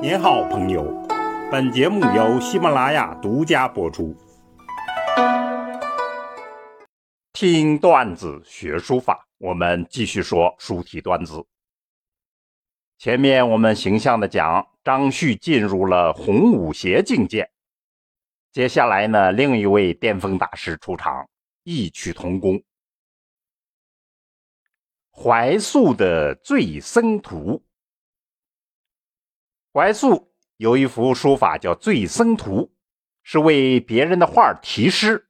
您好，朋友。本节目由喜马拉雅独家播出。听段子学书法，我们继续说书体段子。前面我们形象的讲张旭进入了红舞鞋境界，接下来呢，另一位巅峰大师出场，异曲同工。怀素的《醉僧图》。怀素有一幅书法叫《醉僧图》，是为别人的画题诗，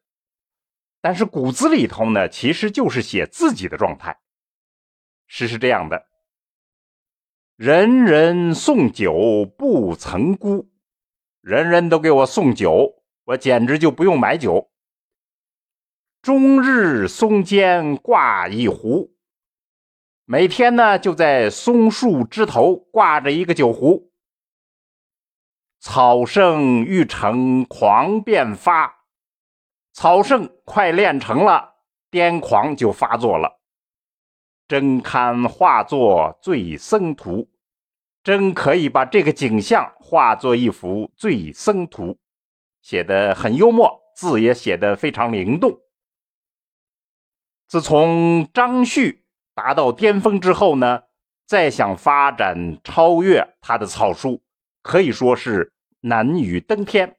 但是骨子里头呢，其实就是写自己的状态。诗是这样的：人人送酒不曾辜，人人都给我送酒，我简直就不用买酒。终日松间挂一壶，每天呢就在松树枝头挂着一个酒壶。草圣欲成狂便发，草圣快练成了，癫狂就发作了。真堪画作醉僧图，真可以把这个景象画作一幅醉僧图，写的很幽默，字也写的非常灵动。自从张旭达到巅峰之后呢，再想发展超越他的草书。可以说是难于登天，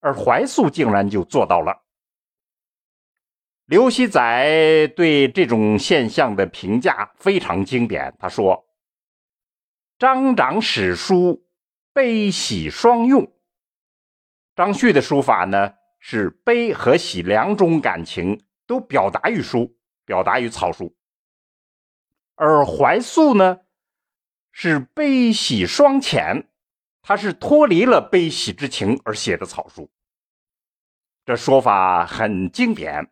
而怀素竟然就做到了。刘熙载对这种现象的评价非常经典，他说：“张长史书悲喜双用。”张旭的书法呢，是悲和喜两种感情都表达于书，表达于草书；而怀素呢，是悲喜双潜。他是脱离了悲喜之情而写的草书，这说法很经典。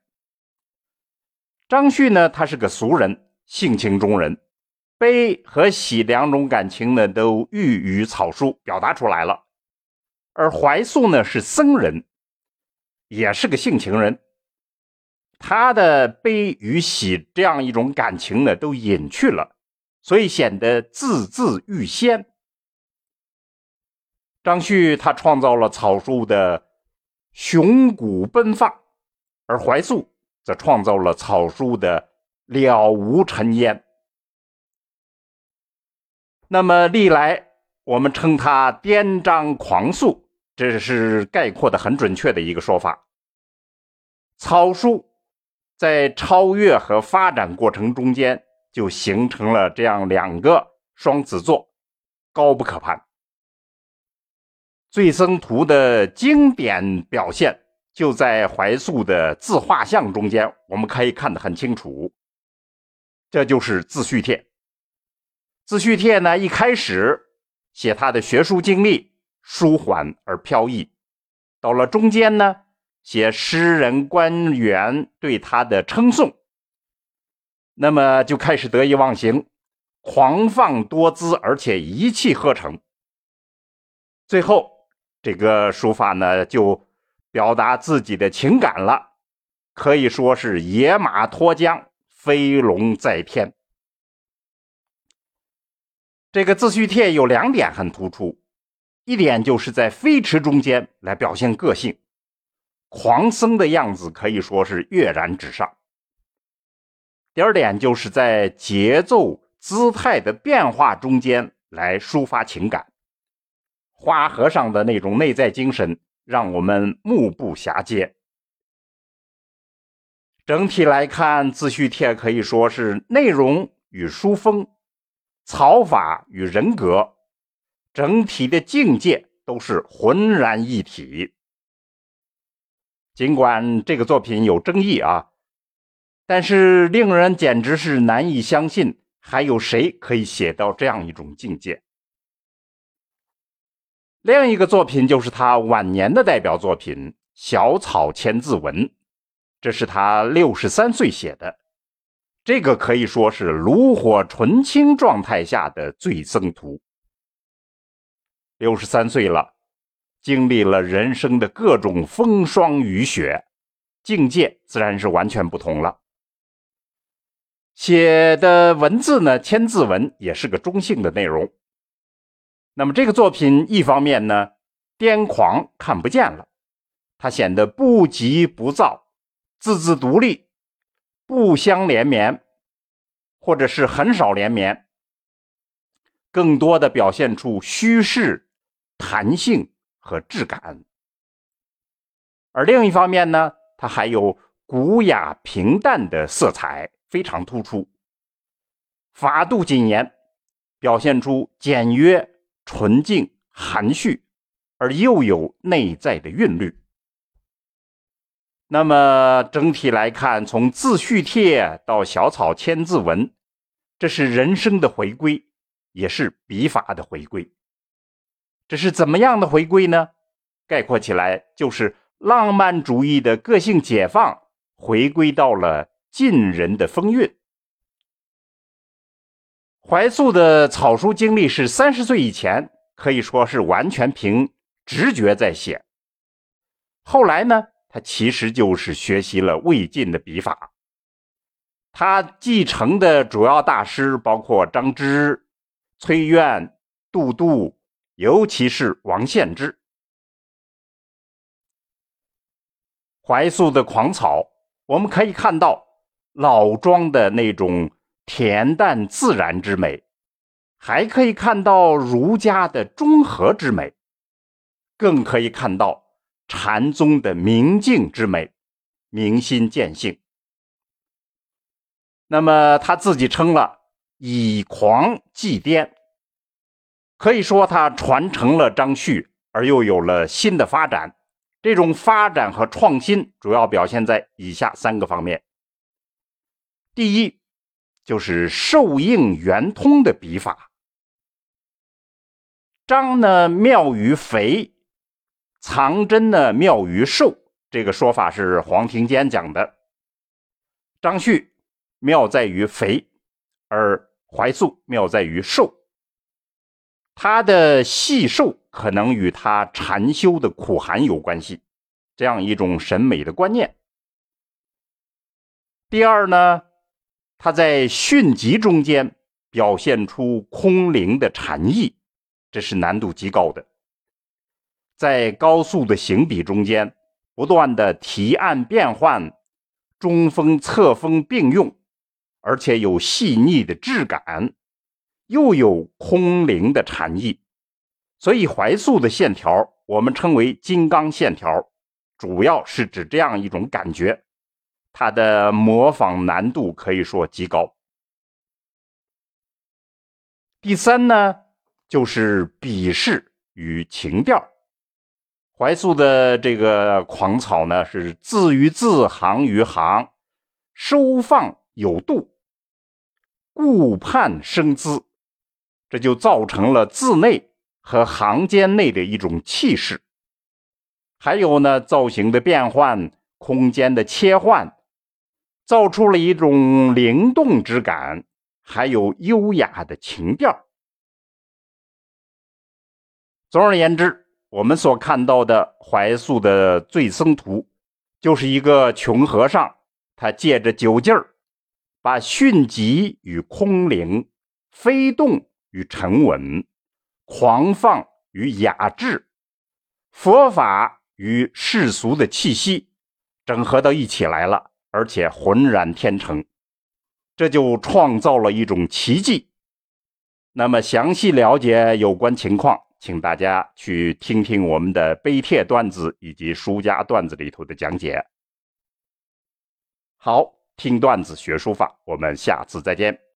张旭呢，他是个俗人，性情中人，悲和喜两种感情呢，都寓于草书表达出来了。而怀素呢，是僧人，也是个性情人，他的悲与喜这样一种感情呢，都隐去了，所以显得字字欲仙。张旭他创造了草书的雄古奔放，而怀素则创造了草书的了无尘烟。那么历来我们称他颠张狂素，这是概括的很准确的一个说法。草书在超越和发展过程中间，就形成了这样两个双子座，高不可攀。《醉僧图》的经典表现就在怀素的自画像中间，我们可以看得很清楚。这就是自序帖。自序帖呢，一开始写他的学术经历，舒缓而飘逸；到了中间呢，写诗人官员对他的称颂，那么就开始得意忘形，狂放多姿，而且一气呵成。最后。这个书法呢，就表达自己的情感了，可以说是野马脱缰，飞龙在天。这个自序帖有两点很突出，一点就是在飞驰中间来表现个性，狂僧的样子可以说是跃然纸上；第二点就是在节奏姿态的变化中间来抒发情感。花和尚的那种内在精神，让我们目不暇接。整体来看，自序帖可以说是内容与书风、草法与人格，整体的境界都是浑然一体。尽管这个作品有争议啊，但是令人简直是难以相信，还有谁可以写到这样一种境界。另一个作品就是他晚年的代表作品《小草千字文》，这是他六十三岁写的，这个可以说是炉火纯青状态下的醉僧图。六十三岁了，经历了人生的各种风霜雨雪，境界自然是完全不同了。写的文字呢，千字文也是个中性的内容。那么这个作品一方面呢，癫狂看不见了，它显得不急不躁，字字独立，不相连绵，或者是很少连绵，更多的表现出虚实、弹性和质感。而另一方面呢，它还有古雅平淡的色彩，非常突出，法度谨严，表现出简约。纯净含蓄，而又有内在的韵律。那么整体来看，从自叙帖到小草千字文，这是人生的回归，也是笔法的回归。这是怎么样的回归呢？概括起来，就是浪漫主义的个性解放，回归到了晋人的风韵。怀素的草书经历是三十岁以前，可以说是完全凭直觉在写。后来呢，他其实就是学习了魏晋的笔法。他继承的主要大师包括张芝、崔苑、杜度，尤其是王献之。怀素的狂草，我们可以看到老庄的那种。恬淡自然之美，还可以看到儒家的中和之美，更可以看到禅宗的明净之美，明心见性。那么他自己称了以狂继颠，可以说他传承了张旭，而又有了新的发展。这种发展和创新主要表现在以下三个方面：第一。就是寿应圆通的笔法。张呢妙于肥，藏针呢妙于瘦，这个说法是黄庭坚讲的。张旭妙在于肥，而怀素妙在于瘦。他的细瘦可能与他禅修的苦寒有关系，这样一种审美的观念。第二呢？他在迅疾中间表现出空灵的禅意，这是难度极高的。在高速的行笔中间，不断的提按变换，中锋侧锋并用，而且有细腻的质感，又有空灵的禅意。所以怀素的线条，我们称为金刚线条，主要是指这样一种感觉。他的模仿难度可以说极高。第三呢，就是笔势与情调。怀素的这个狂草呢，是字与字、行与行收放有度，顾盼生姿，这就造成了字内和行间内的一种气势。还有呢，造型的变换，空间的切换。造出了一种灵动之感，还有优雅的情调。总而言之，我们所看到的怀素的《醉僧图》，就是一个穷和尚，他借着酒劲儿，把迅疾与空灵、飞动与沉稳、狂放与雅致、佛法与世俗的气息整合到一起来了。而且浑然天成，这就创造了一种奇迹。那么详细了解有关情况，请大家去听听我们的碑帖段子以及书家段子里头的讲解。好，听段子学书法，我们下次再见。